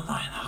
online.